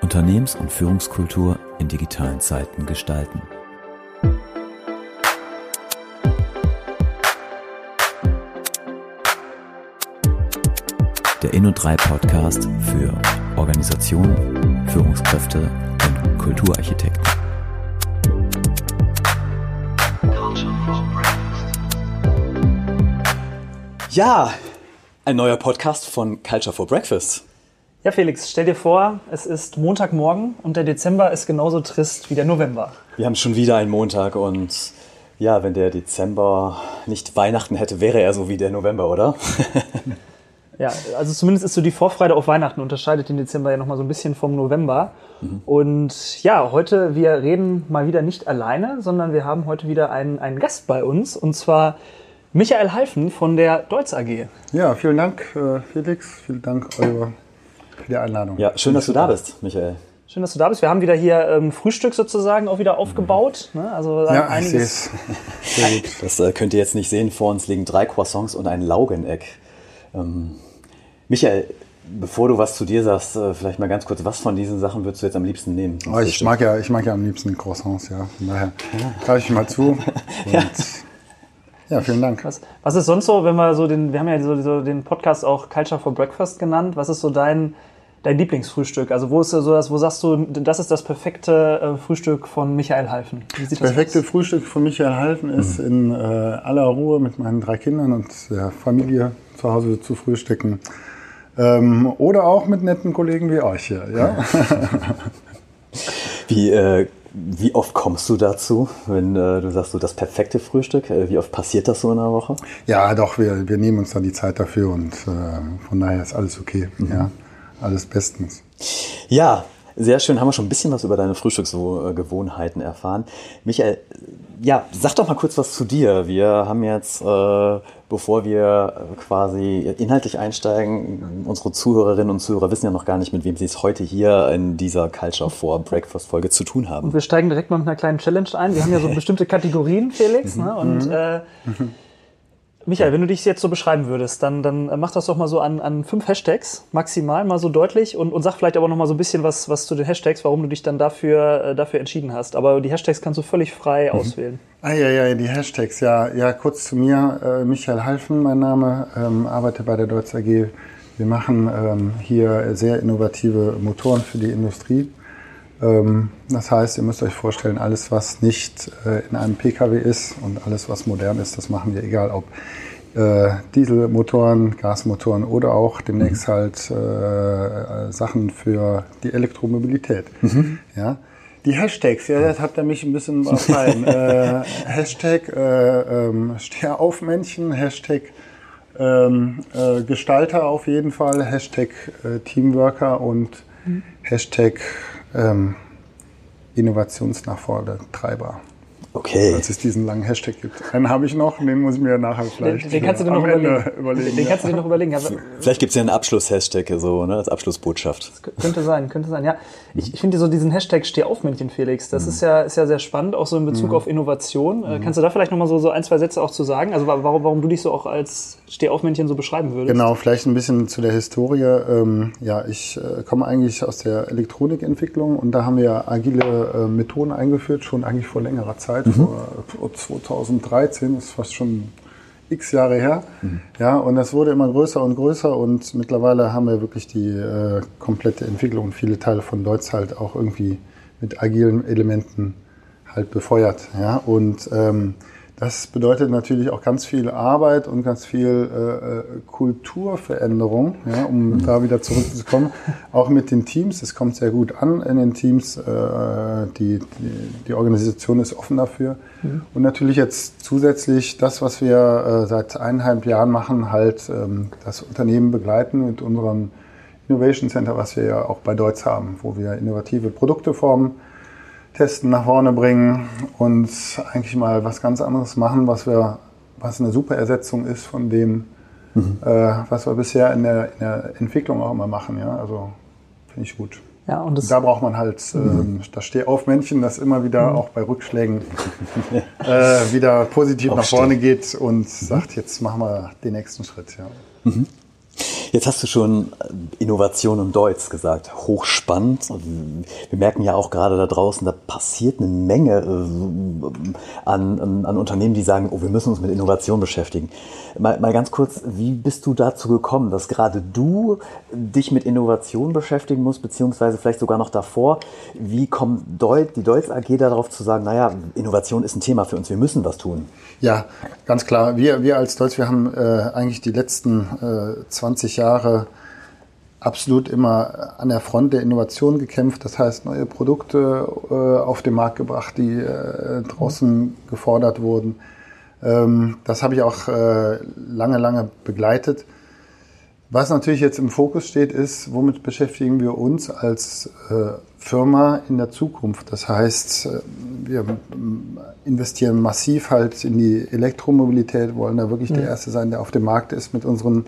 Unternehmens- und Führungskultur in digitalen Zeiten gestalten. Der Inno3 Podcast für Organisationen, Führungskräfte und Kulturarchitekten. Ja, ein neuer Podcast von Culture for Breakfast. Ja, Felix, stell dir vor, es ist Montagmorgen und der Dezember ist genauso trist wie der November. Wir haben schon wieder einen Montag und ja, wenn der Dezember nicht Weihnachten hätte, wäre er so wie der November, oder? Ja, also zumindest ist so die Vorfreude auf Weihnachten unterscheidet den Dezember ja nochmal so ein bisschen vom November. Und ja, heute, wir reden mal wieder nicht alleine, sondern wir haben heute wieder einen, einen Gast bei uns und zwar Michael Halfen von der Deutz AG. Ja, vielen Dank, äh, Felix. Vielen Dank, Oliver, für die Einladung. Ja, schön, dass du da bist, Michael. Schön, dass du da bist. Wir haben wieder hier ähm, Frühstück sozusagen auch wieder aufgebaut. Ne? Also Ja, ich sehe einiges. Sehr gut. Das äh, könnt ihr jetzt nicht sehen. Vor uns liegen drei Croissants und ein Laugeneck. Ähm, Michael, bevor du was zu dir sagst, äh, vielleicht mal ganz kurz, was von diesen Sachen würdest du jetzt am liebsten nehmen? Oh, ich mag, ja, ich mag ja am liebsten Croissants, ja. Von daher greife ich mal zu. Und ja. Vielen Dank. Was, was ist sonst so, wenn wir so den, wir haben ja so, so den Podcast auch Culture for Breakfast genannt. Was ist so dein, dein Lieblingsfrühstück? Also wo ist so das, wo sagst du, das ist das perfekte äh, Frühstück von Michael Halfen? Das perfekte aus? Frühstück von Michael Halfen ist, in äh, aller Ruhe mit meinen drei Kindern und der Familie zu Hause zu frühstücken. Ähm, oder auch mit netten Kollegen wie euch hier. Ja? Wie, äh, wie oft kommst du dazu, wenn äh, du sagst, so das perfekte Frühstück? Äh, wie oft passiert das so in einer Woche? ja, doch, wir, wir nehmen uns dann die Zeit dafür und äh, von daher ist alles okay. Ja? Alles bestens. Ja, sehr schön. Haben wir schon ein bisschen was über deine Frühstücksgewohnheiten erfahren. Michael, ja, sag doch mal kurz was zu dir. Wir haben jetzt, äh, bevor wir äh, quasi inhaltlich einsteigen, unsere Zuhörerinnen und Zuhörer wissen ja noch gar nicht, mit wem sie es heute hier in dieser Culture for Breakfast Folge zu tun haben. Und wir steigen direkt mal mit einer kleinen Challenge ein. Wir haben ja so bestimmte Kategorien, Felix. Ne? Und äh, Michael, wenn du dich jetzt so beschreiben würdest, dann, dann äh, mach das doch mal so an, an fünf Hashtags maximal mal so deutlich und, und sag vielleicht aber noch mal so ein bisschen was, was zu den Hashtags, warum du dich dann dafür, äh, dafür entschieden hast. Aber die Hashtags kannst du völlig frei auswählen. Ah ja, ja, die Hashtags, ja. Ja, kurz zu mir. Äh, Michael Halfen, mein Name, ähm, arbeite bei der Deutz AG. Wir machen ähm, hier sehr innovative Motoren für die Industrie. Ähm, das heißt, ihr müsst euch vorstellen, alles, was nicht äh, in einem Pkw ist und alles, was modern ist, das machen wir, egal ob äh, Dieselmotoren, Gasmotoren oder auch demnächst halt äh, Sachen für die Elektromobilität. Ja. Die Hashtags, ja, das hat er mich ein bisschen überfallen. äh, Hashtag äh, ähm, Stehaufmännchen, Hashtag ähm, äh, Gestalter auf jeden Fall, Hashtag äh, Teamworker und Hashtag ähm, Innovationsnachfolgetreiber. Okay. Als es diesen langen Hashtag gibt. Einen habe ich noch, den muss ich mir nachher Den, vielleicht den kannst du dir am noch Ende überlegen. überlegen. Den kannst du dir noch überlegen. Ja, Vielleicht gibt es ja einen Abschluss-Hashtag, so, ne, als Abschlussbotschaft. Könnte sein, könnte sein. Ja, ich, ich finde so diesen Hashtag Stehaufmännchen, Felix, das ist ja ist ja sehr spannend, auch so in Bezug auf Innovation. Äh, kannst du da vielleicht noch mal so, so ein zwei Sätze auch zu sagen? Also wa- warum, warum du dich so auch als Stehaufmännchen so beschreiben würdest? Genau, vielleicht ein bisschen zu der Historie. Ähm, ja, ich äh, komme eigentlich aus der Elektronikentwicklung und da haben wir agile äh, Methoden eingeführt, schon eigentlich vor längerer Zeit, vor, vor 2013, ist fast schon x Jahre her. Ja, und das wurde immer größer und größer und mittlerweile haben wir wirklich die äh, komplette Entwicklung und viele Teile von Deutsch halt auch irgendwie mit agilen Elementen halt befeuert. Ja, und ähm, das bedeutet natürlich auch ganz viel Arbeit und ganz viel äh, äh, Kulturveränderung, ja, um da wieder zurückzukommen. Auch mit den Teams, es kommt sehr gut an in den Teams. Äh, die, die, die Organisation ist offen dafür. Und natürlich jetzt zusätzlich das, was wir äh, seit eineinhalb Jahren machen, halt ähm, das Unternehmen begleiten mit unserem Innovation Center, was wir ja auch bei Deutz haben, wo wir innovative Produkte formen testen, nach vorne bringen und eigentlich mal was ganz anderes machen, was wir, was eine super Ersetzung ist von dem, äh, was wir bisher in der, in der Entwicklung auch immer machen. Ja? Also finde ich gut. Ja, und das, Da braucht man halt ähm, das Stehaufmännchen, das immer wieder auch bei Rückschlägen äh, wieder positiv nach Aufstehen. vorne geht und sagt, jetzt machen wir den nächsten Schritt. Ja. Jetzt hast du schon Innovation und Deutsch gesagt. Hochspannend. Wir merken ja auch gerade da draußen, da passiert eine Menge äh, an, an, an Unternehmen, die sagen, oh, wir müssen uns mit Innovation beschäftigen. Mal, mal ganz kurz, wie bist du dazu gekommen, dass gerade du dich mit Innovation beschäftigen musst, beziehungsweise vielleicht sogar noch davor? Wie kommt Deut, die Deutsch AG darauf zu sagen, naja, Innovation ist ein Thema für uns, wir müssen was tun? Ja, ganz klar. Wir, wir als Deutsch, wir haben äh, eigentlich die letzten äh, 20 Jahre absolut immer an der Front der Innovation gekämpft. Das heißt, neue Produkte äh, auf den Markt gebracht, die äh, draußen gefordert wurden. Ähm, das habe ich auch äh, lange, lange begleitet. Was natürlich jetzt im Fokus steht, ist, womit beschäftigen wir uns als äh, Firma in der Zukunft. Das heißt, äh, wir investieren massiv halt in die Elektromobilität, wollen da wirklich mhm. der Erste sein, der auf dem Markt ist mit unseren,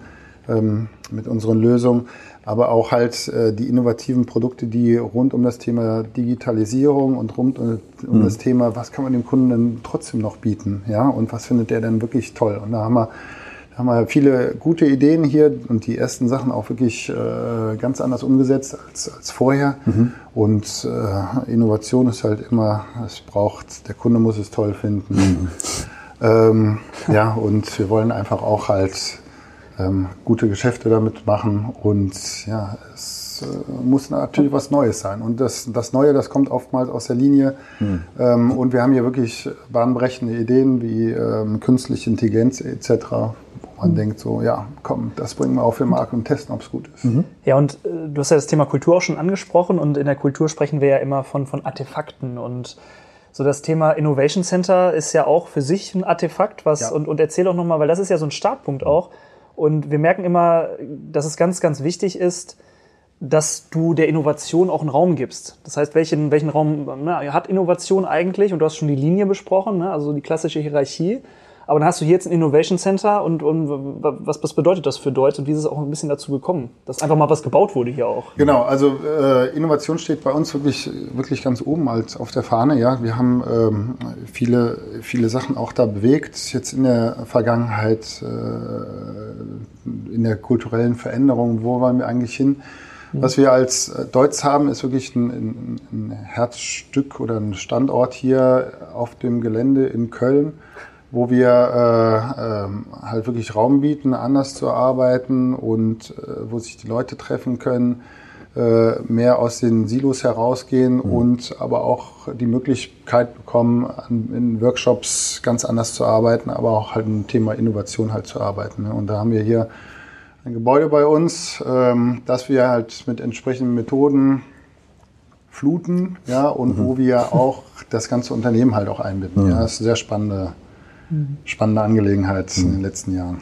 ähm, mit unseren Lösungen, aber auch halt äh, die innovativen Produkte, die rund um das Thema Digitalisierung und rund um, um mhm. das Thema, was kann man dem Kunden denn trotzdem noch bieten, ja, und was findet der denn wirklich toll. Und da haben wir haben wir viele gute Ideen hier und die ersten Sachen auch wirklich äh, ganz anders umgesetzt als, als vorher. Mhm. Und äh, Innovation ist halt immer, es braucht, der Kunde muss es toll finden. Mhm. Ähm, ja, und wir wollen einfach auch halt ähm, gute Geschäfte damit machen und ja, es äh, muss natürlich was Neues sein. Und das, das Neue, das kommt oftmals aus der Linie. Mhm. Ähm, und wir haben hier wirklich bahnbrechende Ideen wie ähm, künstliche Intelligenz etc., man mhm. denkt so, ja, komm, das bringen wir auf den Markt und testen, ob es gut ist. Mhm. Ja, und äh, du hast ja das Thema Kultur auch schon angesprochen und in der Kultur sprechen wir ja immer von, von Artefakten und so das Thema Innovation Center ist ja auch für sich ein Artefakt, was, ja. und, und erzähl doch nochmal, weil das ist ja so ein Startpunkt auch. Und wir merken immer, dass es ganz, ganz wichtig ist, dass du der Innovation auch einen Raum gibst. Das heißt, welchen, welchen Raum na, hat Innovation eigentlich? Und du hast schon die Linie besprochen, ne? also die klassische Hierarchie. Aber dann hast du hier jetzt ein Innovation Center und, und was, was bedeutet das für Deutsch und wie ist es auch ein bisschen dazu gekommen, dass einfach mal was gebaut wurde hier auch? Genau, also äh, Innovation steht bei uns wirklich, wirklich ganz oben als auf der Fahne. Ja, wir haben ähm, viele, viele Sachen auch da bewegt. Jetzt in der Vergangenheit, äh, in der kulturellen Veränderung, wo wollen wir eigentlich hin? Mhm. Was wir als Deutsch haben, ist wirklich ein, ein, ein Herzstück oder ein Standort hier auf dem Gelände in Köln wo wir äh, äh, halt wirklich Raum bieten, anders zu arbeiten und äh, wo sich die Leute treffen können, äh, mehr aus den Silos herausgehen mhm. und aber auch die Möglichkeit bekommen, an, in Workshops ganz anders zu arbeiten, aber auch halt ein Thema Innovation halt zu arbeiten. Ne? Und da haben wir hier ein Gebäude bei uns, ähm, das wir halt mit entsprechenden Methoden fluten, ja, und mhm. wo wir auch das ganze Unternehmen halt auch einbinden. Mhm. Ja, das ist eine sehr spannende spannende Angelegenheit in den letzten Jahren.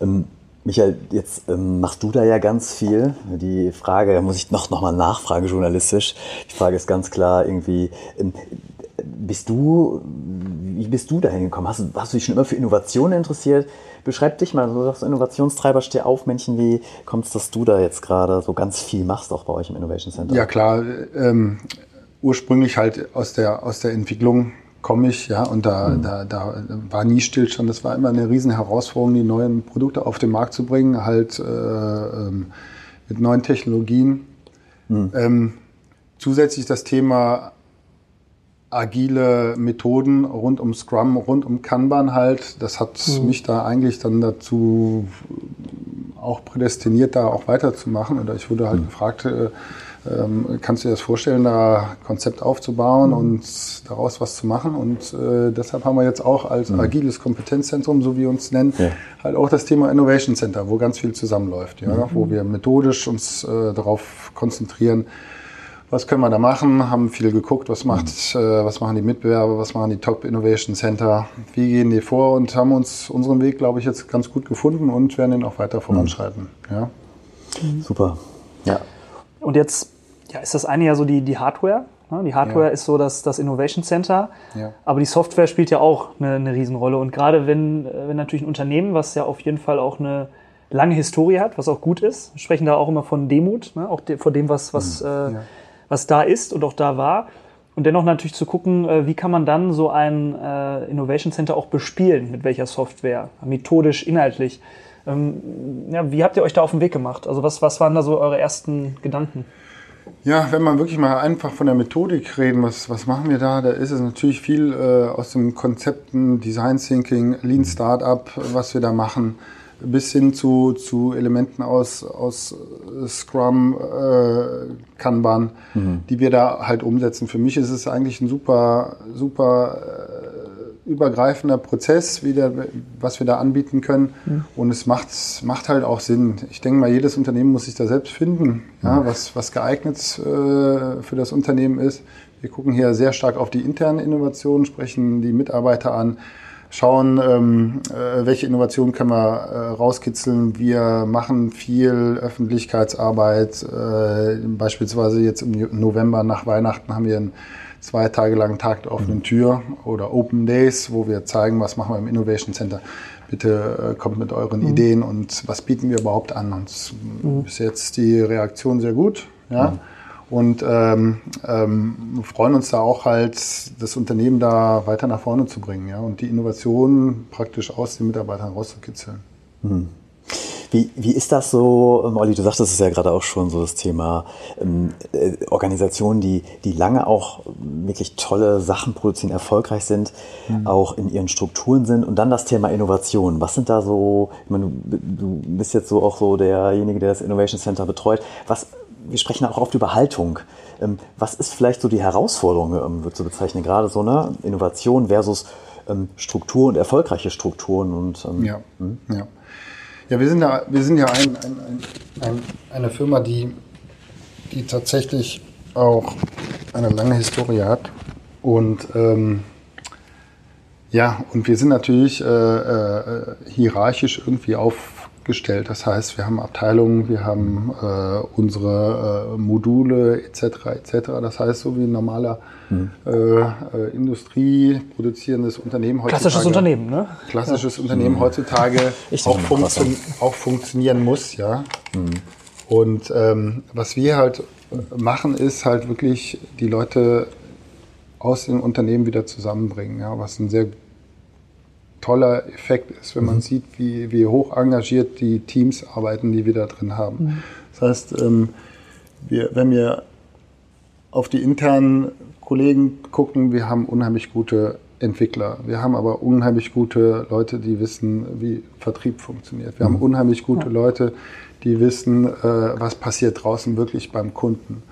Ähm, Michael, jetzt ähm, machst du da ja ganz viel. Die Frage, da muss ich noch, noch mal nachfragen, journalistisch. Die Frage ist ganz klar irgendwie, ähm, bist du, wie bist du dahin gekommen? Hast, hast du dich schon immer für Innovationen interessiert? Beschreib dich mal, du sagst Innovationstreiber, steh auf, Männchen, wie kommt es, dass du da jetzt gerade so ganz viel machst, auch bei euch im Innovation Center? Ja klar, ähm, ursprünglich halt aus der, aus der Entwicklung komme ich, ja, und da, mhm. da, da war nie Stillstand. Das war immer eine riesen Herausforderung, die neuen Produkte auf den Markt zu bringen, halt äh, ähm, mit neuen Technologien. Mhm. Ähm, zusätzlich das Thema agile Methoden rund um Scrum, rund um Kanban halt. Das hat mhm. mich da eigentlich dann dazu auch prädestiniert, da auch weiterzumachen. Oder ich wurde halt mhm. gefragt, äh, ähm, kannst du dir das vorstellen, da Konzept aufzubauen mhm. und daraus was zu machen? Und äh, deshalb haben wir jetzt auch als mhm. agiles Kompetenzzentrum, so wie wir uns nennen, ja. halt auch das Thema Innovation Center, wo ganz viel zusammenläuft, ja? Mhm. wo wir methodisch uns äh, darauf konzentrieren, was können wir da machen, haben viel geguckt, was macht, mhm. äh, was machen die Mitbewerber, was machen die Top Innovation Center, wie gehen die vor und haben uns unseren Weg, glaube ich, jetzt ganz gut gefunden und werden ihn auch weiter voranschreiten. Ja. Super. Ja. Und jetzt ja, ist das eine ja so die, die Hardware. Ne? Die Hardware ja. ist so das, das Innovation Center, ja. aber die Software spielt ja auch eine, eine Riesenrolle. Und gerade wenn, wenn natürlich ein Unternehmen, was ja auf jeden Fall auch eine lange Historie hat, was auch gut ist, sprechen da auch immer von Demut, ne? auch de, vor dem, was, was, mhm. äh, was da ist und auch da war. Und dennoch natürlich zu gucken, äh, wie kann man dann so ein äh, Innovation Center auch bespielen, mit welcher Software, methodisch, inhaltlich. Ähm, ja, wie habt ihr euch da auf den Weg gemacht? Also was, was waren da so eure ersten Gedanken? Ja, wenn man wirklich mal einfach von der Methodik reden, was, was machen wir da? Da ist es natürlich viel äh, aus dem Konzepten, Design Thinking, Lean Startup, was wir da machen, bis hin zu, zu Elementen aus, aus Scrum, äh, Kanban, die wir da halt umsetzen. Für mich ist es eigentlich ein super, super äh, übergreifender Prozess, wie der, was wir da anbieten können. Und es macht, macht halt auch Sinn. Ich denke mal, jedes Unternehmen muss sich da selbst finden, ja, was, was geeignet äh, für das Unternehmen ist. Wir gucken hier sehr stark auf die internen Innovationen, sprechen die Mitarbeiter an, schauen, ähm, äh, welche Innovationen können wir äh, rauskitzeln. Wir machen viel Öffentlichkeitsarbeit. Äh, beispielsweise jetzt im November nach Weihnachten haben wir einen zwei Tage langen Tag der offenen Tür oder Open Days, wo wir zeigen, was machen wir im Innovation Center. Bitte äh, kommt mit euren Ideen und was bieten wir überhaupt an. Und es- bis jetzt die Reaktion sehr gut. Ja. Und ähm, ähm, freuen uns da auch halt, das Unternehmen da weiter nach vorne zu bringen ja, und die Innovation praktisch aus den Mitarbeitern rauszukitzeln. Wie, wie ist das so, ähm, Olli, du sagtest es ja gerade auch schon, so das Thema ähm, äh, Organisationen, die, die lange auch wirklich tolle Sachen produzieren, erfolgreich sind, auch in ihren Strukturen sind und dann das Thema Innovation. Was sind da so, ich meine, du, du bist jetzt so auch so derjenige, der das Innovation Center betreut. Was, wir sprechen auch oft über Haltung. Ähm, was ist vielleicht so die Herausforderung, ähm, wird so bezeichnen, gerade so ne Innovation versus Struktur und erfolgreiche Strukturen und Ja, ja. Ja, wir sind ja, wir sind ja ein, ein, ein, ein, eine Firma, die, die tatsächlich auch eine lange Historie hat. Und ähm, ja, und wir sind natürlich äh, äh, hierarchisch irgendwie aufgestellt. Das heißt, wir haben Abteilungen, wir haben äh, unsere äh, Module etc. etc. Das heißt, so wie ein normaler äh, äh, Industrie produzierendes Unternehmen heutzutage Klassisches Unternehmen, ne? klassisches Unternehmen heutzutage Ich auch, funktio auch funktionieren muss, ja. Und ähm, was wir halt machen, ist halt wirklich die Leute aus den Unternehmen wieder zusammenbringen, ja, was ein sehr toller Effekt ist, wenn man sieht, wie, wie hoch engagiert die Teams arbeiten, die wir da drin haben. Das heißt, ähm, wir, wenn wir auf die internen Kollegen gucken, wir haben unheimlich gute Entwickler. Wir haben aber unheimlich gute Leute, die wissen, wie Vertrieb funktioniert. Wir haben unheimlich gute Leute, die wissen, äh, was passiert draußen wirklich beim Kunden.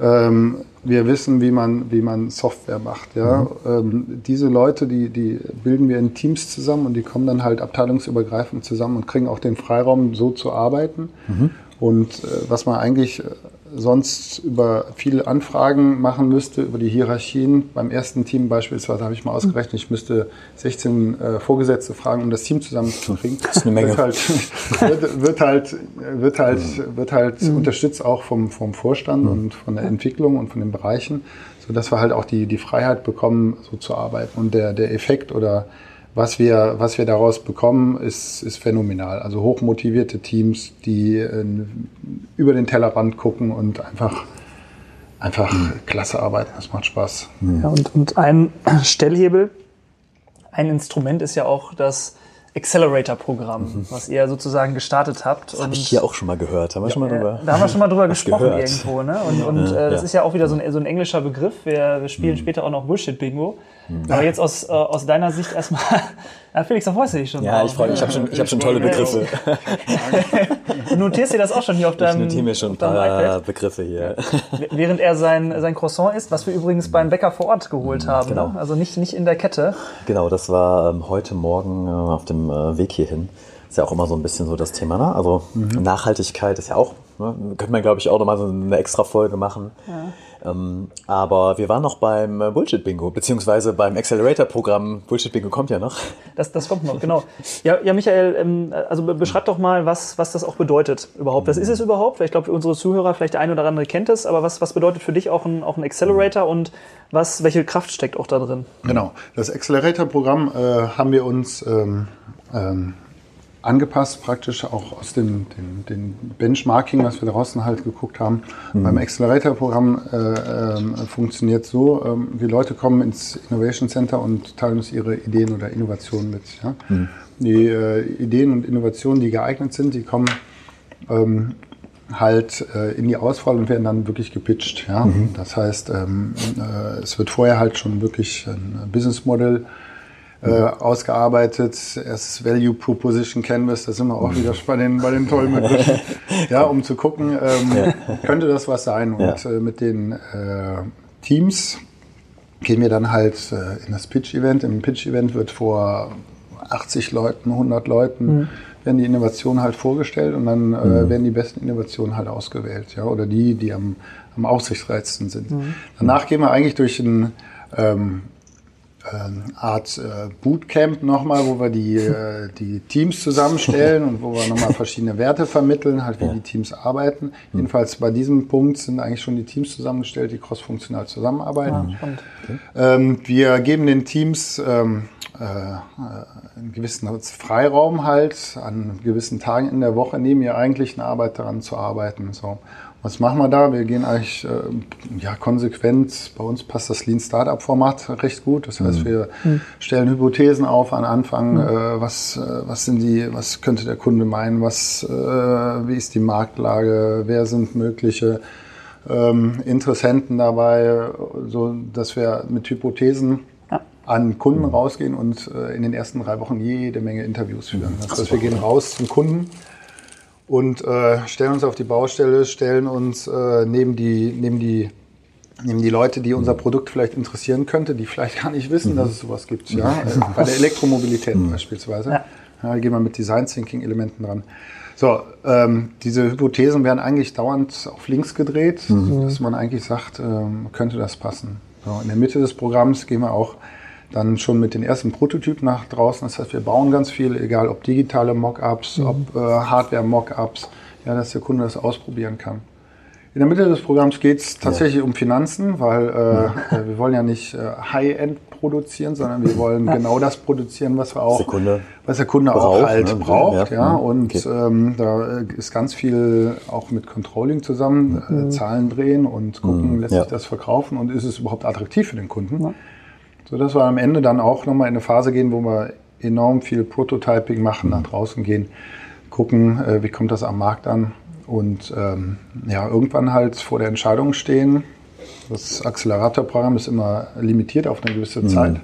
Ähm, wir wissen, wie man, wie man Software macht. Ja? Ähm, diese Leute, die, die bilden wir in Teams zusammen und die kommen dann halt abteilungsübergreifend zusammen und kriegen auch den Freiraum, so zu arbeiten. Und äh, was man eigentlich äh, sonst über viele Anfragen machen müsste, über die Hierarchien. Beim ersten Team beispielsweise habe ich mal ausgerechnet, ich müsste 16 äh, Vorgesetzte fragen, um das Team zusammenzukriegen. Das ist eine Menge. Wird halt, wird, wird halt, wird halt, wird halt unterstützt auch vom, vom Vorstand und von der Entwicklung und von den Bereichen, sodass wir halt auch die, die Freiheit bekommen, so zu arbeiten. Und der, der Effekt oder was wir, was wir daraus bekommen, ist, ist phänomenal. Also hochmotivierte Teams, die äh, über den Tellerrand gucken und einfach, einfach klasse arbeiten. Das macht Spaß. Ja, und, und ein Stellhebel, ein Instrument ist ja auch das Accelerator-Programm, was ihr sozusagen gestartet habt. Habe ich hier auch schon mal gehört. Haben wir schon mal drüber? Da haben wir schon mal drüber gesprochen gehört. irgendwo. Ne? Und, und äh, das ja. ist ja auch wieder so ein, so ein englischer Begriff. Wir, wir spielen später auch noch Bullshit-Bingo. Aber jetzt aus, äh, aus deiner Sicht erstmal. Ja, Felix, da freust du dich schon Ja, drauf, ich freue mich. Ich habe schon, ich hab schon tolle Begriffe. Du notierst dir das auch schon hier auf Ich deinem, notiere mir schon ein paar. Begriffe hier. Während er sein, sein Croissant isst, was wir übrigens beim Bäcker vor Ort geholt haben. Genau. Ne? Also nicht, nicht in der Kette. Genau, das war ähm, heute Morgen äh, auf dem äh, Weg hierhin. Ist ja auch immer so ein bisschen so das Thema, ne? Also Nachhaltigkeit ist ja auch, ne? könnte man glaube ich auch nochmal so eine extra Folge machen. Ähm, aber wir waren noch beim äh, Bullshit-Bingo, beziehungsweise beim Accelerator-Programm. Bullshit-Bingo kommt ja noch. Das, das kommt noch, genau. Ja, ja Michael, ähm, also be- beschreib doch mal, was, was das auch bedeutet überhaupt. Was ist es überhaupt? Ich glaube, für unsere Zuhörer, vielleicht der eine oder andere kennt es, aber was, was bedeutet für dich auch ein, auch ein Accelerator und was, welche Kraft steckt auch da drin? Genau. Das Accelerator-Programm äh, haben wir uns ähm, ähm, angepasst, praktisch auch aus dem den, den Benchmarking, was wir draußen halt geguckt haben. Beim Accelerator-Programm äh, ähm, funktioniert so, ähm, die Leute kommen ins Innovation Center und teilen uns ihre Ideen oder Innovationen mit. Ja? Die äh, Ideen und Innovationen, die geeignet sind, die kommen ähm, halt äh, in die Auswahl und werden dann wirklich gepitcht. Ja? Das heißt, ähm, äh, es wird vorher halt schon wirklich ein Business Model äh, ausgearbeitet, erstes Value Proposition Canvas, da sind wir auch wieder bei den, bei den tollen Begriffen, ja, um zu gucken, ähm, könnte das was sein? Und äh, mit den äh, Teams gehen wir dann halt äh, in das Pitch-Event. Im Pitch-Event wird vor 80 Leuten, 100 Leuten werden die Innovationen halt vorgestellt und dann äh, werden die besten Innovationen halt ausgewählt, ja, oder die, die am, am aussichtsreichsten sind. Danach gehen wir eigentlich durch ein ähm, Art äh, Bootcamp nochmal, wo wir die, äh, die Teams zusammenstellen und wo wir nochmal verschiedene Werte vermitteln, halt wie die Teams arbeiten. Jedenfalls bei diesem Punkt sind eigentlich schon die Teams zusammengestellt, die crossfunktional zusammenarbeiten. Spannend. Ähm, wir geben den Teams ähm, äh, äh, einen gewissen Freiraum halt, an gewissen Tagen in der Woche neben ihrer eigentlichen Arbeit daran zu arbeiten. So. Was machen wir da? Wir gehen eigentlich äh, ja, konsequent. Bei uns passt das Lean Startup Format recht gut. Das heißt, wir stellen Hypothesen auf an Anfang. Äh, was, äh, was sind die, was könnte der Kunde meinen? Was, äh, wie ist die Marktlage? Wer sind mögliche ähm, Interessenten dabei? So, dass wir mit Hypothesen an Kunden rausgehen und äh, in den ersten drei Wochen jede Menge Interviews führen. Das heißt, wir gehen raus zum Kunden und äh, stellen uns auf die Baustelle, stellen uns äh, neben, die, neben, die, neben die Leute, die unser Produkt vielleicht interessieren könnte, die vielleicht gar nicht wissen, dass es sowas gibt. Ja? Bei der Elektromobilität beispielsweise. Ja. Ja, da gehen wir mit Design Thinking Elementen dran. So, ähm, diese Hypothesen werden eigentlich dauernd auf links gedreht, dass man eigentlich sagt, ähm, könnte das passen. So, in der Mitte des Programms gehen wir auch dann schon mit den ersten Prototypen nach draußen. Das heißt, wir bauen ganz viel, egal ob digitale Mockups, ob äh, Hardware-Mockups, ja, dass der Kunde das ausprobieren kann. In der Mitte des Programms geht es tatsächlich um Finanzen, weil äh, äh, wir wollen ja nicht äh, High-End produzieren, sondern wir wollen genau das produzieren, was wir auch, der Kunde was der Kunde auch braucht, halt ne? braucht. Ja. Ja, Mhm. und Okay. ähm, da äh, ist ganz viel auch mit Controlling zusammen, äh, Zahlen drehen und gucken, lässt Ja. sich das verkaufen und ist es überhaupt attraktiv für den Kunden. So dass wir am Ende dann auch nochmal in eine Phase gehen, wo wir enorm viel Prototyping machen, nach draußen gehen, gucken, äh, wie kommt das am Markt an und ähm, ja, irgendwann halt vor der Entscheidung stehen. Das Accelerator-Programm ist immer limitiert auf eine gewisse Zeit.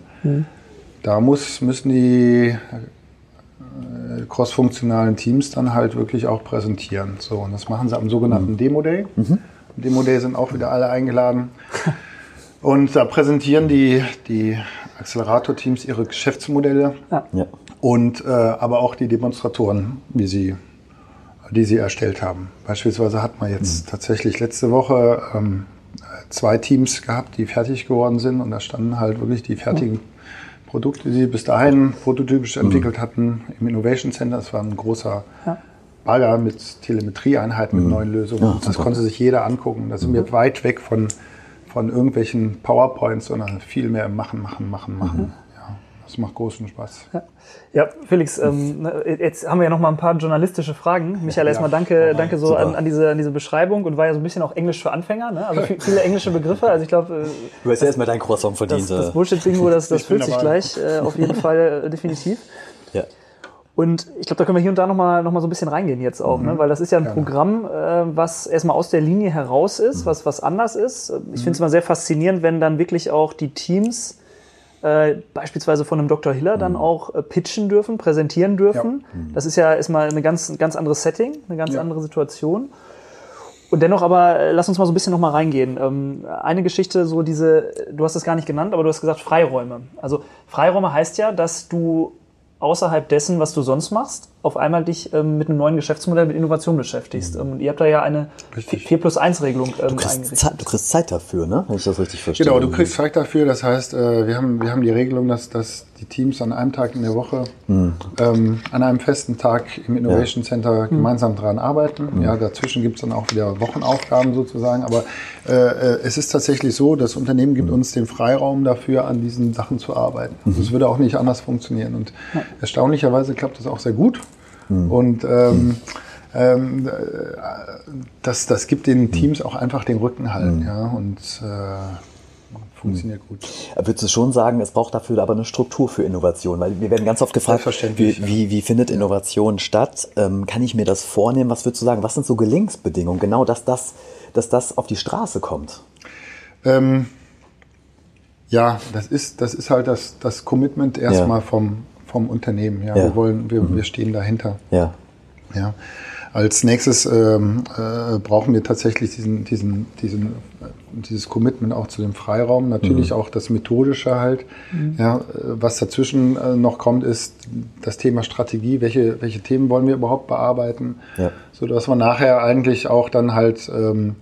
Da muss, müssen die äh, crossfunktionalen Teams dann halt wirklich auch präsentieren. So, und das machen sie am sogenannten Demo Day. Am Demo Day sind auch wieder alle eingeladen. Und da präsentieren die, die Accelerator-Teams ihre Geschäftsmodelle Ja. und äh, aber auch die Demonstratoren, wie sie, die sie erstellt haben. Beispielsweise hat man jetzt tatsächlich letzte Woche ähm, zwei Teams gehabt, die fertig geworden sind und da standen halt wirklich die fertigen Produkte, die sie bis dahin prototypisch entwickelt hatten im Innovation Center. Das war ein großer Bagger mit Telemetrieeinheiten, mit neuen Lösungen. Ja, das konnte sich jeder angucken. Da sind wir weit weg von, von irgendwelchen PowerPoints, sondern viel mehr machen, machen, machen, machen. Ja, das macht großen Spaß. Ja, Felix, ähm, jetzt haben wir ja noch mal ein paar journalistische Fragen. Michael, erstmal danke, danke so an, an, diese, an diese Beschreibung und war ja so ein bisschen auch Englisch für Anfänger, ne? also viel- viele englische Begriffe. Also ich glaube, Du hast ja erstmal dein Croissant das, verdient. das äh. Bullshit-Bingo, das, das fühlt sich gleich äh, auf jeden Fall äh, definitiv. Ja. Und ich glaube, da können wir hier und da noch mal, noch mal so ein bisschen reingehen jetzt auch, ne? weil das ist ja ein Programm, äh, was erstmal aus der Linie heraus ist, was, was anders ist. Ich finde es immer sehr faszinierend, wenn dann wirklich auch die Teams äh, beispielsweise von einem Dr. Hiller dann auch äh, pitchen dürfen, präsentieren dürfen. Das ist ja erstmal eine ganz, ein ganz anderes Setting, eine ganz Ja. andere Situation. Und dennoch aber, äh, lass uns mal so ein bisschen noch mal reingehen. Ähm, eine Geschichte, so diese, du hast es gar nicht genannt, aber du hast gesagt Freiräume. Also Freiräume heißt ja, dass du außerhalb dessen, was du sonst machst, auf einmal dich ähm, mit einem neuen Geschäftsmodell, mit Innovation beschäftigst. Ähm, und ihr habt da ja eine Richtig. 4 plus 1 Regelung ähm, Du, kriegst eingerichtet. Zeit, du kriegst Zeit dafür, ne? Wenn ich das richtig verstehe. Genau, du kriegst Zeit dafür. Das heißt, äh, wir haben, wir haben die Regelung, dass, dass die Teams an einem Tag in der Woche, ähm, an einem festen Tag im Innovation Center gemeinsam dran arbeiten. Ja, dazwischen gibt es dann auch wieder Wochenaufgaben sozusagen. Aber äh, äh, es ist tatsächlich so, das Unternehmen gibt uns den Freiraum dafür, an diesen Sachen zu arbeiten. Das würde auch nicht anders funktionieren. Und erstaunlicherweise klappt das auch sehr gut. Und ähm, ähm, äh, das, das gibt den Teams auch einfach den Rücken halt, ja, und äh, funktioniert gut. Würdest du schon sagen, es braucht dafür aber eine Struktur für Innovation? Weil wir werden ganz oft gefragt, wie, Selbstverständlich, wie, wie findet Innovation statt? Ähm, kann ich mir das vornehmen? Was würdest du sagen? Was sind so Gelingensbedingungen? Genau, dass das, dass das auf die Straße kommt. Ähm, ja, das ist, das ist halt das, das Commitment erstmal Ja. vom, vom Unternehmen. Ja, Ja. Mhm. wir wollen, wir, wir stehen dahinter. Ja. Ja. Als nächstes ähm, äh, brauchen wir tatsächlich diesen, diesen, diesen, dieses Commitment auch zu dem Freiraum. Natürlich auch das Methodische halt. Ja, äh, was dazwischen äh, noch kommt, ist das Thema Strategie. Welche, welche Themen wollen wir überhaupt bearbeiten? Ja. So dass wir nachher eigentlich auch dann halt ähm,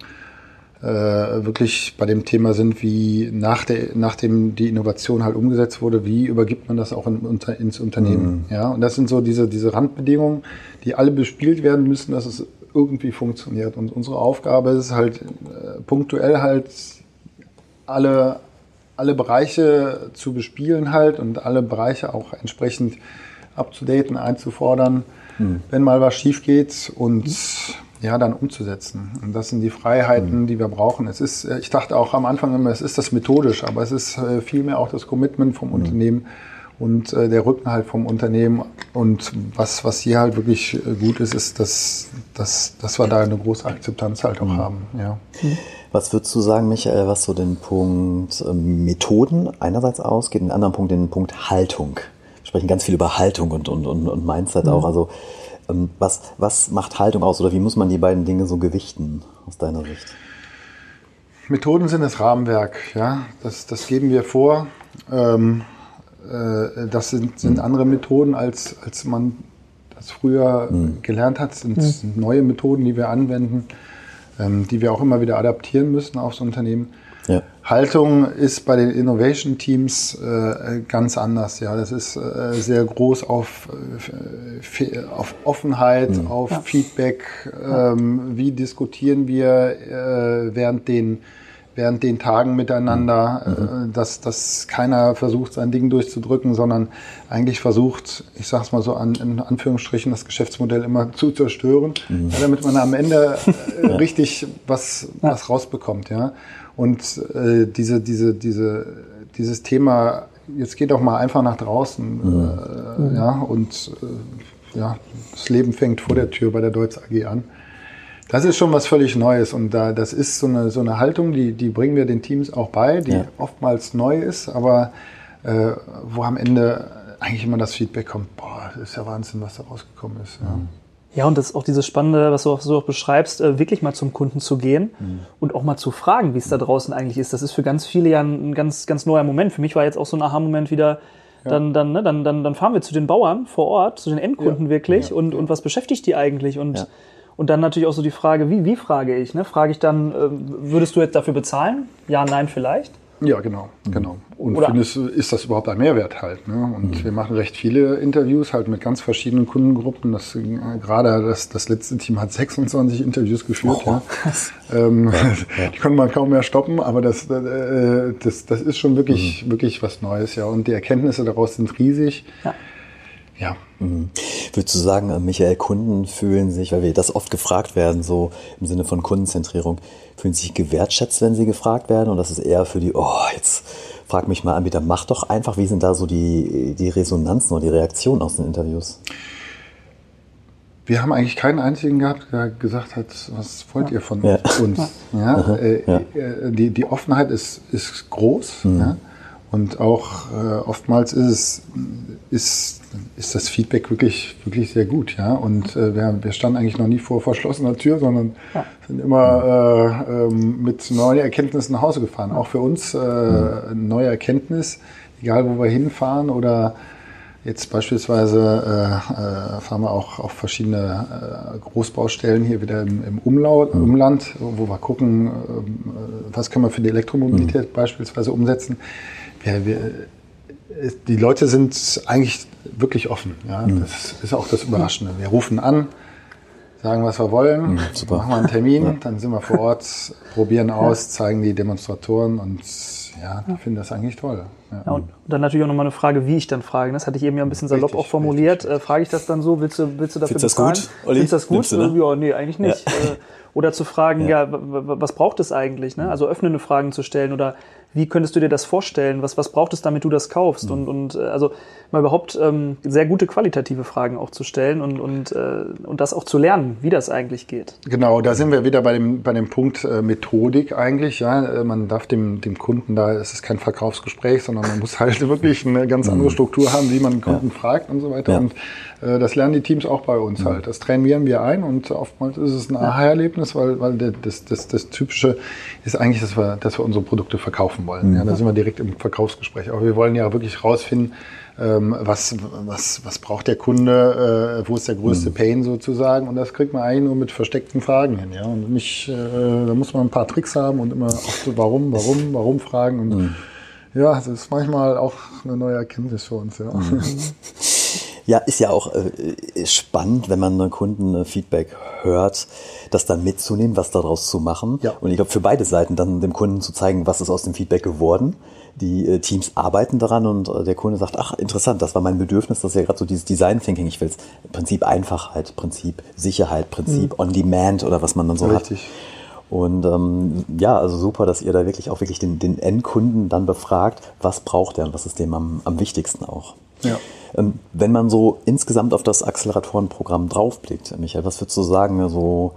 äh, wirklich bei dem Thema sind, wie nach der, nachdem die Innovation halt umgesetzt wurde, wie übergibt man das auch in, unter, ins Unternehmen. Ja, und das sind so diese, diese Randbedingungen, die alle bespielt werden müssen, dass es irgendwie funktioniert. Und unsere Aufgabe ist halt äh, punktuell halt alle, alle Bereiche zu bespielen halt und alle Bereiche auch entsprechend abzudaten, einzufordern, wenn mal was schief geht und ja, dann umzusetzen. Und das sind die Freiheiten, die wir brauchen. Es ist, äh, ich dachte auch am Anfang immer, es ist das methodisch, aber es ist äh, vielmehr auch das Commitment vom Unternehmen und äh, der Rücken halt vom Unternehmen. Und was, was hier halt wirklich äh, gut ist, ist, dass, dass, dass wir da eine große Akzeptanz halt auch haben. Ja. Was würdest du sagen, Michael, was so den Punkt ähm, Methoden einerseits ausgeht, den anderen Punkt den Punkt Haltung? Wir sprechen ganz viel über Haltung und, und, und, und Mindset auch. Also ähm, was, was macht Haltung aus oder wie muss man die beiden Dinge so gewichten aus deiner Sicht? Methoden sind das Rahmenwerk, ja. Das, das geben wir vor. Ähm, äh, das sind, sind andere Methoden, als, als man das früher gelernt hat. Das sind, sind neue Methoden, die wir anwenden, ähm, die wir auch immer wieder adaptieren müssen aufs Unternehmen. Ja. Haltung ist bei den Innovation Teams äh, ganz anders. Ja, das ist äh, sehr groß auf, äh, auf Offenheit, auf Feedback. Ähm, wie diskutieren wir äh, während den während den Tagen miteinander, äh, dass, dass keiner versucht, sein Ding durchzudrücken, sondern eigentlich versucht, ich sag's mal so an, in Anführungsstrichen, das Geschäftsmodell immer zu zerstören, ja, damit man am Ende äh, richtig was, was rausbekommt. Ja? Und äh, diese, diese, diese, dieses Thema, jetzt geht doch mal einfach nach draußen äh, ja, und äh, ja, das Leben fängt vor der Tür bei der Deutz AG an. Das ist schon was völlig Neues und da, das ist so eine, so eine Haltung, die, die bringen wir den Teams auch bei, die Ja. oftmals neu ist, aber äh, wo am Ende eigentlich immer das Feedback kommt, boah, das ist ja Wahnsinn, was da rausgekommen ist. Ja. Ja, und das ist auch dieses Spannende, was du auch, so auch beschreibst, äh, wirklich mal zum Kunden zu gehen und auch mal zu fragen, wie es da draußen eigentlich ist. Das ist für ganz viele ja ein ganz, ganz neuer Moment. Für mich war jetzt auch so ein Aha-Moment wieder, dann, dann, ne, dann, dann, dann fahren wir zu den Bauern vor Ort, zu den Endkunden Ja. wirklich und, und was beschäftigt die eigentlich? Und, Ja. Und dann natürlich auch so die Frage, wie, wie frage ich? Ne? Frage ich dann, äh, würdest du jetzt dafür bezahlen? Ja, nein, vielleicht? Ja, genau, genau. Und Oder- findest, ist das überhaupt ein Mehrwert halt? Ne? Und wir machen recht viele Interviews halt mit ganz verschiedenen Kundengruppen. Das, äh, gerade das, das letzte Team hat 26 Interviews geführt. ja. Ähm, Die konnte man kaum mehr stoppen, aber das, äh, das, das ist schon wirklich, wirklich was Neues, ja. Und die Erkenntnisse daraus sind riesig. Ja. Ja, Würdest du sagen, äh, Michael, Kunden fühlen sich, weil wir das oft gefragt werden, so im Sinne von Kundenzentrierung, fühlen sich gewertschätzt, wenn sie gefragt werden? Und das ist eher für die, oh, jetzt frag mich mal Anbieter, mach doch einfach. Wie sind da so die, die Resonanzen oder die Reaktionen aus den Interviews? Wir haben eigentlich keinen einzigen gehabt, der gesagt hat, was wollt ihr von Ja. uns? Ja, äh, Ja. äh, Die, die Offenheit ist, ist groß. Ja? Und auch äh, oftmals ist es ist, ist das Feedback wirklich, wirklich sehr gut. Ja? Und äh, wir, wir standen eigentlich noch nie vor verschlossener Tür, sondern sind immer äh, ähm, mit neuen Erkenntnissen nach Hause gefahren. Auch für uns äh, eine neue Erkenntnis, egal wo wir hinfahren oder Jetzt beispielsweise äh, äh, fahren wir auch auf verschiedene äh, Großbaustellen hier wieder im, im Umlaut, Umland, wo wir gucken, ähm, äh, was können wir für die Elektromobilität beispielsweise umsetzen. Wir, wir, es- die Leute sind eigentlich wirklich offen. Ja? Das ist auch das Überraschende. Wir rufen an, sagen, was wir wollen, super. machen wir einen Termin, dann sind wir vor Ort, probieren aus, zeigen die Demonstratoren und ja, die finden das eigentlich toll. Ja. Ja, und dann natürlich auch nochmal eine Frage, wie ich dann frage. Das hatte ich eben ja ein bisschen salopp Richtig, auch formuliert. richtig, Äh, frage ich das dann so? Willst du, willst du dafür Findest du das bezahlen? gut, Olli? Findest du das gut? Du, ne? Ja, nee, eigentlich nicht. Äh, Oder zu fragen, ja, was braucht es eigentlich? Ne? Also öffnende Fragen zu stellen oder wie könntest du dir das vorstellen? Was, was braucht es, damit du das kaufst? Und, und äh, also mal überhaupt ähm, sehr gute qualitative Fragen auch zu stellen und, und, äh, und das auch zu lernen, wie das eigentlich geht. Genau, da sind wir wieder bei dem, bei dem Punkt äh, Methodik eigentlich. Ja, Äh, man darf dem, dem Kunden da, es ist kein Verkaufsgespräch, sondern man muss halt wirklich eine ganz andere Struktur haben, wie man den Kunden fragt und so weiter. Ja. Und äh, das lernen die Teams auch bei uns halt. Das trainieren wir ein und oftmals ist es ein Aha-Erlebnis, weil, weil das, das, das Typische ist eigentlich, dass wir, dass wir unsere Produkte verkaufen wollen. Ja, da sind wir direkt im Verkaufsgespräch. Aber wir wollen ja wirklich rausfinden, ähm, was, was, was braucht der Kunde, äh, wo ist der größte Pain sozusagen. Und das kriegt man eigentlich nur mit versteckten Fragen hin. Ja? Und nicht, äh, da muss man ein paar Tricks haben und immer auch so warum, warum, warum fragen. Und ja, das ist manchmal auch eine neue Erkenntnis für uns. Ja. Ja, ist ja auch äh, spannend, wenn man einen Kunden äh, Feedback hört, das dann mitzunehmen, was daraus zu machen. Ja. Und ich glaube, für beide Seiten dann dem Kunden zu zeigen, was ist aus dem Feedback geworden. Die äh, Teams arbeiten daran und äh, der Kunde sagt, ach, interessant, das war mein Bedürfnis, das ist ja gerade so dieses Design Thinking. Ich will Prinzip Einfachheit, Prinzip Sicherheit, Prinzip On Demand oder was man dann so Richtig. hat. Und ähm, ja, also super, dass ihr da wirklich auch wirklich den, den Endkunden dann befragt, was braucht er und was ist dem am, am wichtigsten auch. Ja. Ähm, Wenn man so insgesamt auf das Acceleratorenprogramm draufblickt, Michael, was würdest du sagen, so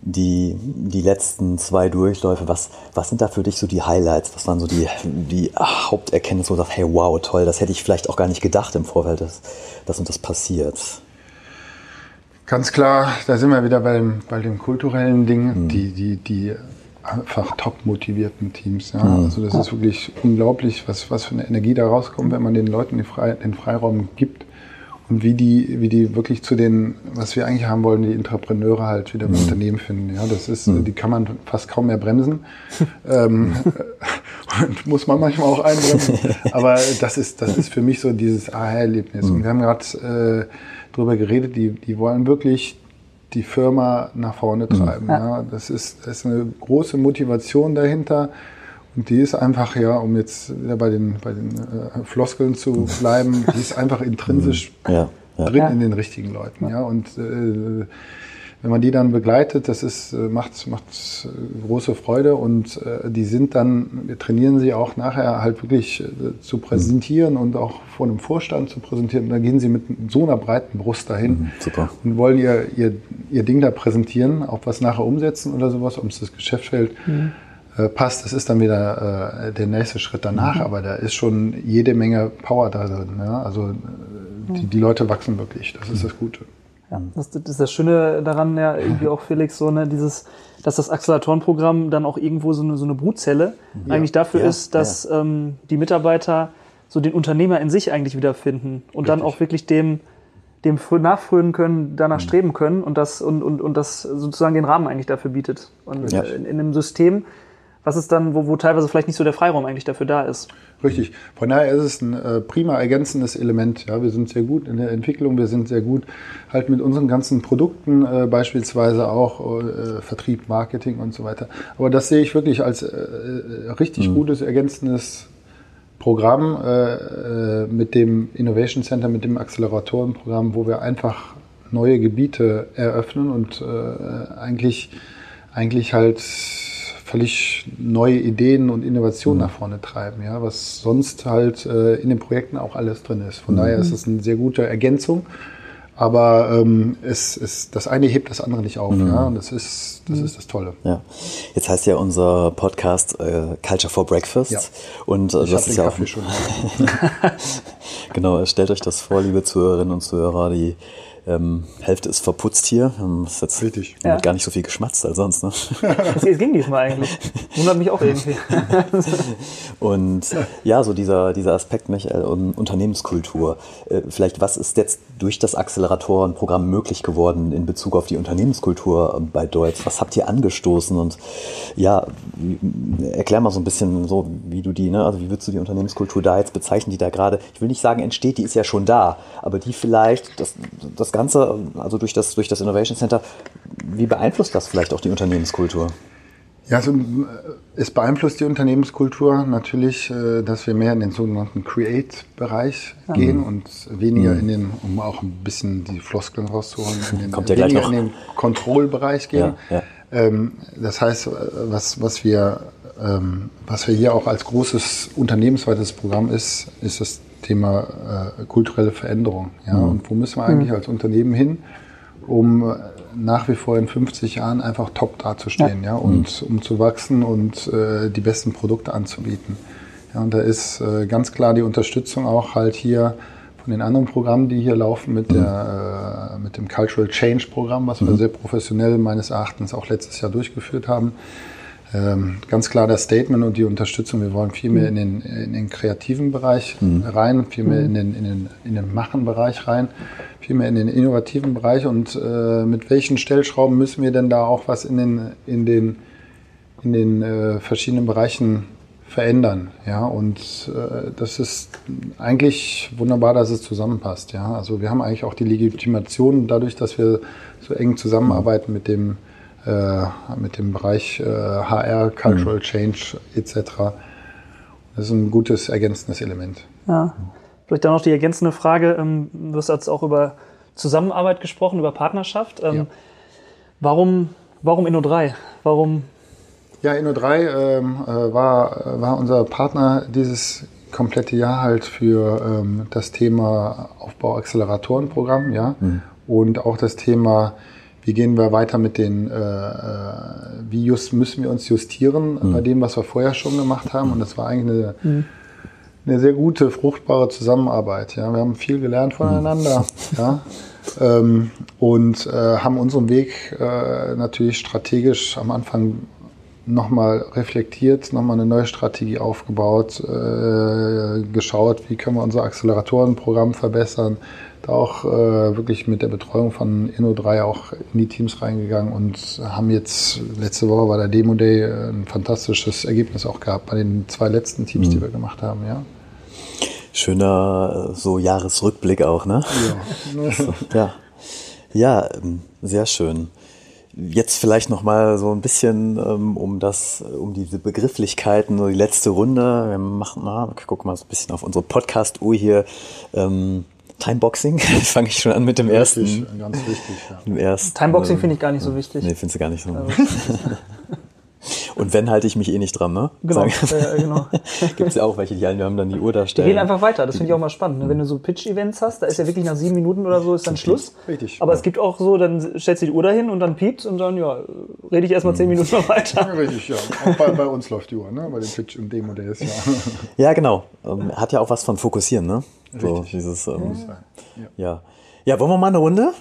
die, die letzten zwei Durchläufe, was, was sind da für dich so die Highlights? Was waren so die, die Haupterkenntnisse, wo du sagst, hey, wow, toll, das hätte ich vielleicht auch gar nicht gedacht im Vorfeld, dass, dass und das passiert. Ganz klar, da sind wir wieder bei dem, bei dem kulturellen Ding, die, die, die einfach top motivierten Teams. Ja. Also das ist wirklich unglaublich, was, was für eine Energie da rauskommt, wenn man den Leuten den, Frei, den Freiraum gibt und wie die, wie die wirklich zu den, was wir eigentlich haben wollen, die Entrepreneure halt wieder im Unternehmen finden. Ja, das ist, die kann man fast kaum mehr bremsen. ähm, und muss man manchmal auch einbremsen. Aber das ist, das ist für mich so dieses Aha-Erlebnis. Und wir haben gerade äh, drüber geredet, die, die wollen wirklich die Firma nach vorne treiben. Ja. das, ist, das ist eine große Motivation dahinter. Und die ist einfach, ja, um jetzt wieder bei den, bei den äh, Floskeln zu bleiben, die ist einfach intrinsisch Ja, ja. drin in den richtigen Leuten. Ja. Und äh, wenn man die dann begleitet, das ist, äh, macht, macht äh, große Freude und äh, die sind dann, wir trainieren sie auch nachher halt wirklich äh, zu präsentieren und auch vor einem Vorstand zu präsentieren. Und da gehen sie mit so einer breiten Brust dahin super. und wollen ihr, ihr, ihr Ding da präsentieren, ob was nachher umsetzen oder sowas, ob es das Geschäftsfeld äh, passt. Das ist dann wieder äh, der nächste Schritt danach, aber da ist schon jede Menge Power da drin. Ja? Also die, die Leute wachsen wirklich, das ist das Gute. Ja, das, das ist das Schöne daran ja irgendwie auch, Felix, so, ne, dieses, dass das Acceleratorenprogramm dann auch irgendwo so eine, so eine Brutzelle eigentlich dafür Ja, ist, dass ähm, die Mitarbeiter so den Unternehmer in sich eigentlich wiederfinden und dann auch wirklich dem, dem frö- nachfrönen können, danach streben können und das, und, und, und das sozusagen den Rahmen eigentlich dafür bietet. Und Ja. in, in einem System, was ist dann, wo, wo teilweise vielleicht nicht so der Freiraum eigentlich dafür da ist. Richtig. Von daher ist es ein äh, prima ergänzendes Element. Ja, wir sind sehr gut in der Entwicklung, wir sind sehr gut halt mit unseren ganzen Produkten, äh, beispielsweise auch äh, Vertrieb, Marketing und so weiter. Aber das sehe ich wirklich als äh, äh, richtig gutes ergänzendes Programm äh, äh, mit dem Innovation Center, mit dem Acceleratorenprogramm, wo wir einfach neue Gebiete eröffnen und äh, eigentlich, eigentlich halt völlig neue Ideen und Innovationen nach vorne treiben, ja, was sonst halt äh, in den Projekten auch alles drin ist. Von daher ist es eine sehr gute Ergänzung, aber ähm, es, es, das eine hebt das andere nicht auf, ja, und das ist, das ist das Tolle. Ja. Jetzt heißt ja unser Podcast äh, Culture for Breakfast. Ja. Und äh, Ich das ist ja auch. Schon. Genau, stellt euch das vor, liebe Zuhörerinnen und Zuhörer, die ähm, Hälfte ist verputzt hier. Ähm, ist jetzt Richtig. Ja. gar nicht so viel geschmatzt als sonst. Ne? Es, es ging diesmal eigentlich. Wundert mich auch irgendwie. Und ja, so dieser, dieser Aspekt, Michael, um Unternehmenskultur. Äh, Vielleicht, was ist jetzt durch das Acceleratorenprogramm möglich geworden in Bezug auf die Unternehmenskultur äh, bei Deutsch? Was habt ihr angestoßen? Und ja, erklär mal so ein bisschen so, wie du die, ne, also wie würdest du die Unternehmenskultur da jetzt bezeichnen, die da gerade, ich will nicht sagen entsteht, die ist ja schon da, aber die vielleicht, das, das Ganze, also durch das, durch das Innovation Center, wie beeinflusst das vielleicht auch die Unternehmenskultur? Ja, also, äh, es beeinflusst die Unternehmenskultur natürlich, äh, dass wir mehr in den sogenannten Create-Bereich gehen und weniger in den, um auch ein bisschen die Floskeln rauszuholen, in den, Kommt ja weniger in den Control-Bereich gehen. Ja, ja. Ähm, das heißt, äh, was, was, wir, ähm, was wir hier auch als großes unternehmensweites Programm ist, ist das Thema äh, kulturelle Veränderung. Ja? Und wo müssen wir eigentlich als Unternehmen hin, um äh, nach wie vor in 50 Jahren einfach top dazustehen ja. und um zu wachsen und äh, die besten Produkte anzubieten. Ja, und da ist äh, ganz klar die Unterstützung auch halt hier von den anderen Programmen, die hier laufen, mit, der, äh, mit dem Cultural Change Programm, was wir sehr professionell meines Erachtens auch letztes Jahr durchgeführt haben. Ähm, ganz klar das Statement und die Unterstützung. Wir wollen viel mehr in den, in den kreativen Bereich rein, viel mehr in den, in den, in den Machen-Bereich rein, viel mehr in den innovativen Bereich. Und äh, mit welchen Stellschrauben müssen wir denn da auch was in den, in den, in den äh, verschiedenen Bereichen verändern? Ja, und äh, das ist eigentlich wunderbar, dass es zusammenpasst. Ja, also wir haben eigentlich auch die Legitimation dadurch, dass wir so eng zusammenarbeiten mit dem mit dem Bereich äh, HR, Cultural Change etc. Das ist ein gutes ergänzendes Element. Ja. Vielleicht dann noch die ergänzende Frage. Ähm, du hast jetzt auch über Zusammenarbeit gesprochen, über Partnerschaft. Ähm, Ja. Warum, warum Inno3? Warum? Ja, Inno3 ähm, äh, war, war unser Partner dieses komplette Jahr halt für ähm, das Thema Aufbau-Acceleratoren-Programm, ja. Und auch das Thema, wie gehen wir weiter mit den, äh, äh, wie just, müssen wir uns justieren bei dem, was wir vorher schon gemacht haben. Und das war eigentlich eine, eine sehr gute, fruchtbare Zusammenarbeit. Ja. Wir haben viel gelernt voneinander. Ja. Ähm, und äh, haben unseren Weg äh, natürlich strategisch am Anfang nochmal reflektiert, nochmal eine neue Strategie aufgebaut, äh, geschaut, wie können wir unser Acceleratorenprogramm verbessern. Auch äh, wirklich mit der Betreuung von Inno3 auch in die Teams reingegangen und haben jetzt, letzte Woche war der Demo Day, äh, ein fantastisches Ergebnis auch gehabt bei den zwei letzten Teams, die wir gemacht haben. Ja. Schöner äh, so Jahresrückblick auch, ne? Ja. Ja, ähm, sehr schön. Jetzt vielleicht noch mal so ein bisschen ähm, um das, um diese Begrifflichkeiten, so die letzte Runde. Wir machen mal, ich guck mal so ein bisschen auf unsere Podcast-Uhr hier. Ähm, Timeboxing, fange ich schon an mit dem ersten. Wichtig, ganz wichtig. Ja. Dem ersten Timeboxing ähm, finde ich gar nicht so wichtig. Nee, findest du gar nicht so. Und wenn, halte ich mich eh nicht dran, ne? Genau, äh, genau. Gibt es ja auch welche, die haben dann die Uhr da Wir stellen. gehen einfach weiter, das finde ich auch mal spannend. ne? Wenn du so Pitch-Events hast, da ist ja wirklich nach sieben Minuten oder so ist dann Schluss. Richtig. Aber es gibt auch so, dann stellst du die Uhr dahin und dann piept und dann, ja, rede ich erstmal zehn Minuten noch weiter. Richtig, ja. Auch bei, bei uns läuft die Uhr, ne? bei den Pitch und Demo Days. Ja. Ja, genau. Ähm, hat ja auch was von Fokussieren, ne? So, Richtig. dieses, ähm, Ja. ja. Ja, wollen wir mal eine Runde?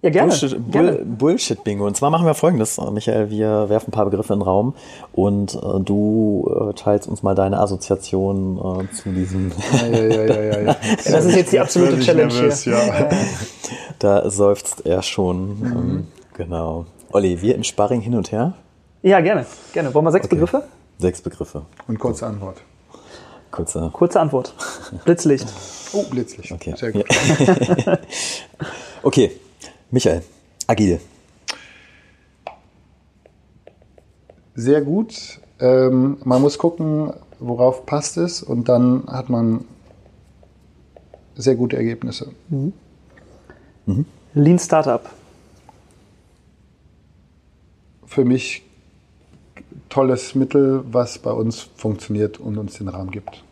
Ja, gerne. Bullshit, gerne. Bull, Bullshit-Bingo. Und zwar machen wir folgendes, Michael, wir werfen ein paar Begriffe in den Raum und äh, du äh, teilst uns mal deine Assoziation äh, zu diesem, Ja, ja, ja, ja, ja. Das ist jetzt die absolute ich Challenge nervös, hier. Ja. da seufzt er schon. Ähm, genau. Olli, wir im Sparring hin und her. Ja, gerne. Gerne. Wollen wir sechs Okay. Begriffe? Sechs Begriffe. Und kurze Antwort. Kurze. Kurze Antwort. Blitzlicht. Oh, Blitzlicht. Okay. Sehr gut. Okay, Michael, agil. Sehr gut. Ähm, man muss gucken, worauf passt es und dann hat man sehr gute Ergebnisse. Lean Startup. Für mich tolles Mittel, was bei uns funktioniert und uns den Rahmen gibt.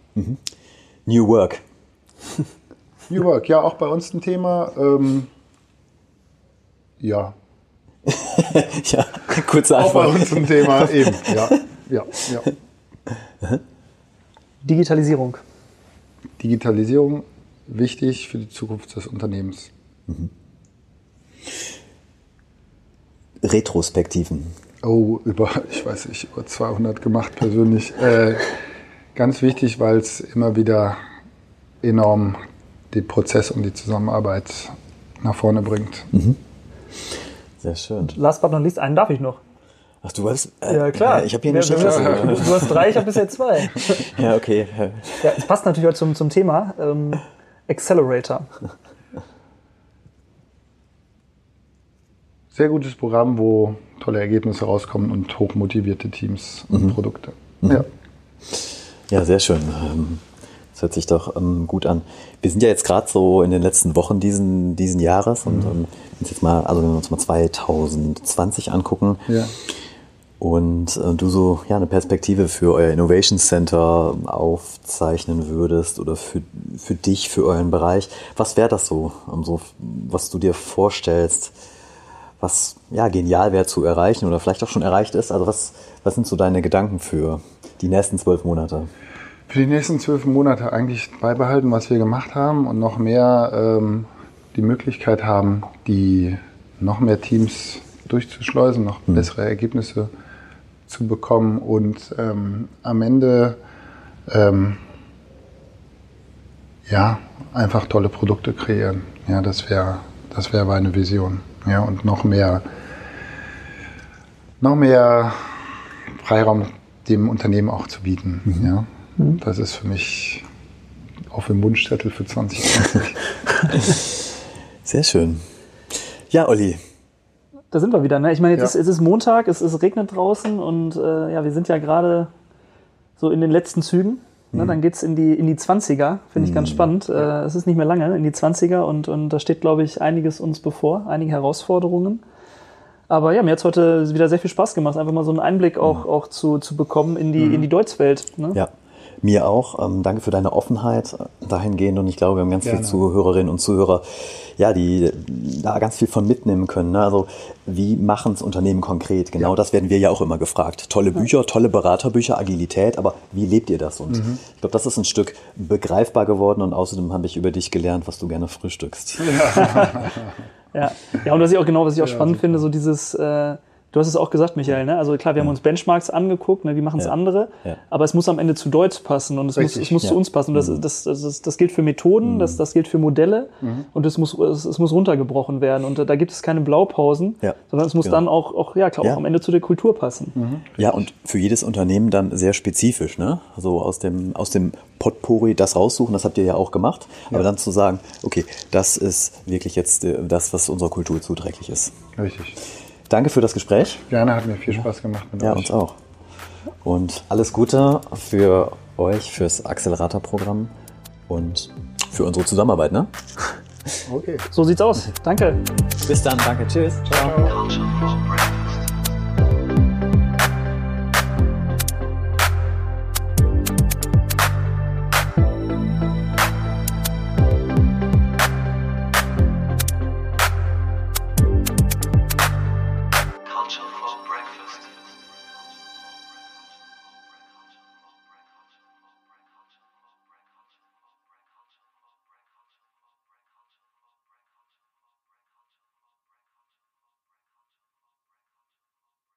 New Work. New Work, ja, auch bei uns ein Thema. Ähm, ja, ja, kurze auch bei Antwort. uns ein Thema eben. Ja, ja, ja. Digitalisierung. Digitalisierung wichtig für die Zukunft des Unternehmens. Retrospektiven. Oh, über, ich weiß nicht, über 200 gemacht persönlich. Äh, ganz wichtig, weil es immer wieder enorm den Prozess und die Zusammenarbeit nach vorne bringt. Sehr schön. Last but not least, einen darf ich noch. Ach, du weißt? Äh, Ja, klar. Ich habe hier eine wer- Checkliste. Du, du hast drei, ich habe bisher zwei. Ja, okay. Ja, es passt natürlich auch zum, zum Thema. Ähm, Accelerator. sehr gutes Programm, wo tolle Ergebnisse rauskommen und hochmotivierte Teams und Produkte. Ja. Ja, sehr schön. Ähm, Das hört sich doch ähm, gut an. Wir sind ja jetzt gerade so in den letzten Wochen diesen, diesen Jahres und ähm, wenn wir uns jetzt mal, also wenn wir uns mal 2020 angucken Ja. und äh, du so ja eine Perspektive für euer Innovation Center aufzeichnen würdest oder für, für dich, für euren Bereich, was wäre das so, ähm, so, was du dir vorstellst, was ja genial wäre zu erreichen oder vielleicht auch schon erreicht ist? Also was, was sind so deine Gedanken für die nächsten zwölf Monate? Für die nächsten zwölf Monate eigentlich beibehalten, was wir gemacht haben und noch mehr ähm, die Möglichkeit haben, die noch mehr Teams durchzuschleusen, noch bessere Ergebnisse zu bekommen und ähm, am Ende ähm, ja einfach tolle Produkte kreieren. Ja, das wäre das wäre meine Vision. Ja, und noch mehr noch mehr Freiraum dem Unternehmen auch zu bieten. Ja, das ist für mich auf dem Wunschzettel für 2020. Sehr schön. Ja, Olli, Da sind wir wieder. Ne? Ich meine, jetzt Ja. ist, es ist Montag, es, es regnet draußen und äh, ja, wir sind ja gerade so in den letzten Zügen. Ne? Mhm. Dann geht's in die, in die 20er, finde ich ganz spannend. Äh, es ist nicht mehr lange, in die 20er und, und da steht, glaube ich, einiges uns bevor, einige Herausforderungen. Aber ja, mir hat's heute wieder sehr viel Spaß gemacht, einfach mal so einen Einblick auch, auch zu, zu bekommen in die, in die Deutschwelt. Ne? Ja, mir auch. Ähm, danke für deine Offenheit äh, dahingehend und ich glaube, wir haben ganz Gerne. viele Zuhörerinnen und Zuhörer, ja, die da ganz viel von mitnehmen können. Ne? Also wie machen es Unternehmen konkret? Genau das werden wir ja auch immer gefragt. Tolle Bücher, tolle Beraterbücher, Agilität, aber wie lebt ihr das? Und Mhm. ich glaube, das ist ein Stück begreifbar geworden und außerdem habe ich über dich gelernt, was du gerne frühstückst. Ja, ja und was ich auch genau, was ich auch spannend finde, so dieses, äh, du hast es auch gesagt, Michael, ne? Also klar, wir haben uns Benchmarks angeguckt, ne? wie machen es Ja. andere, Ja. aber es muss am Ende zu Deutsch passen und es muss, Richtig, es muss ja. zu uns passen. Und das, das, das, das, gilt für Methoden, das, das gilt für Modelle und es muss, es, es muss runtergebrochen werden. Und da gibt es keine Blaupausen, Ja, sondern es muss genau. dann auch, auch, ja, klar, Ja. auch am Ende zu der Kultur passen. Ja, und für jedes Unternehmen dann sehr spezifisch, ne? Also aus dem, aus dem Potpourri das raussuchen, das habt ihr ja auch gemacht. Aber dann zu sagen, okay, das ist wirklich jetzt äh, das, was unserer Kultur zuträglich ist. Richtig. Danke für das Gespräch. Gerne, hat mir viel Spaß gemacht mit Ja, euch. uns auch. Und alles Gute für euch, fürs Accelerator-Programm und für unsere Zusammenarbeit, ne? Okay. So sieht's aus. Danke. Bis dann, danke, tschüss. For breakfast.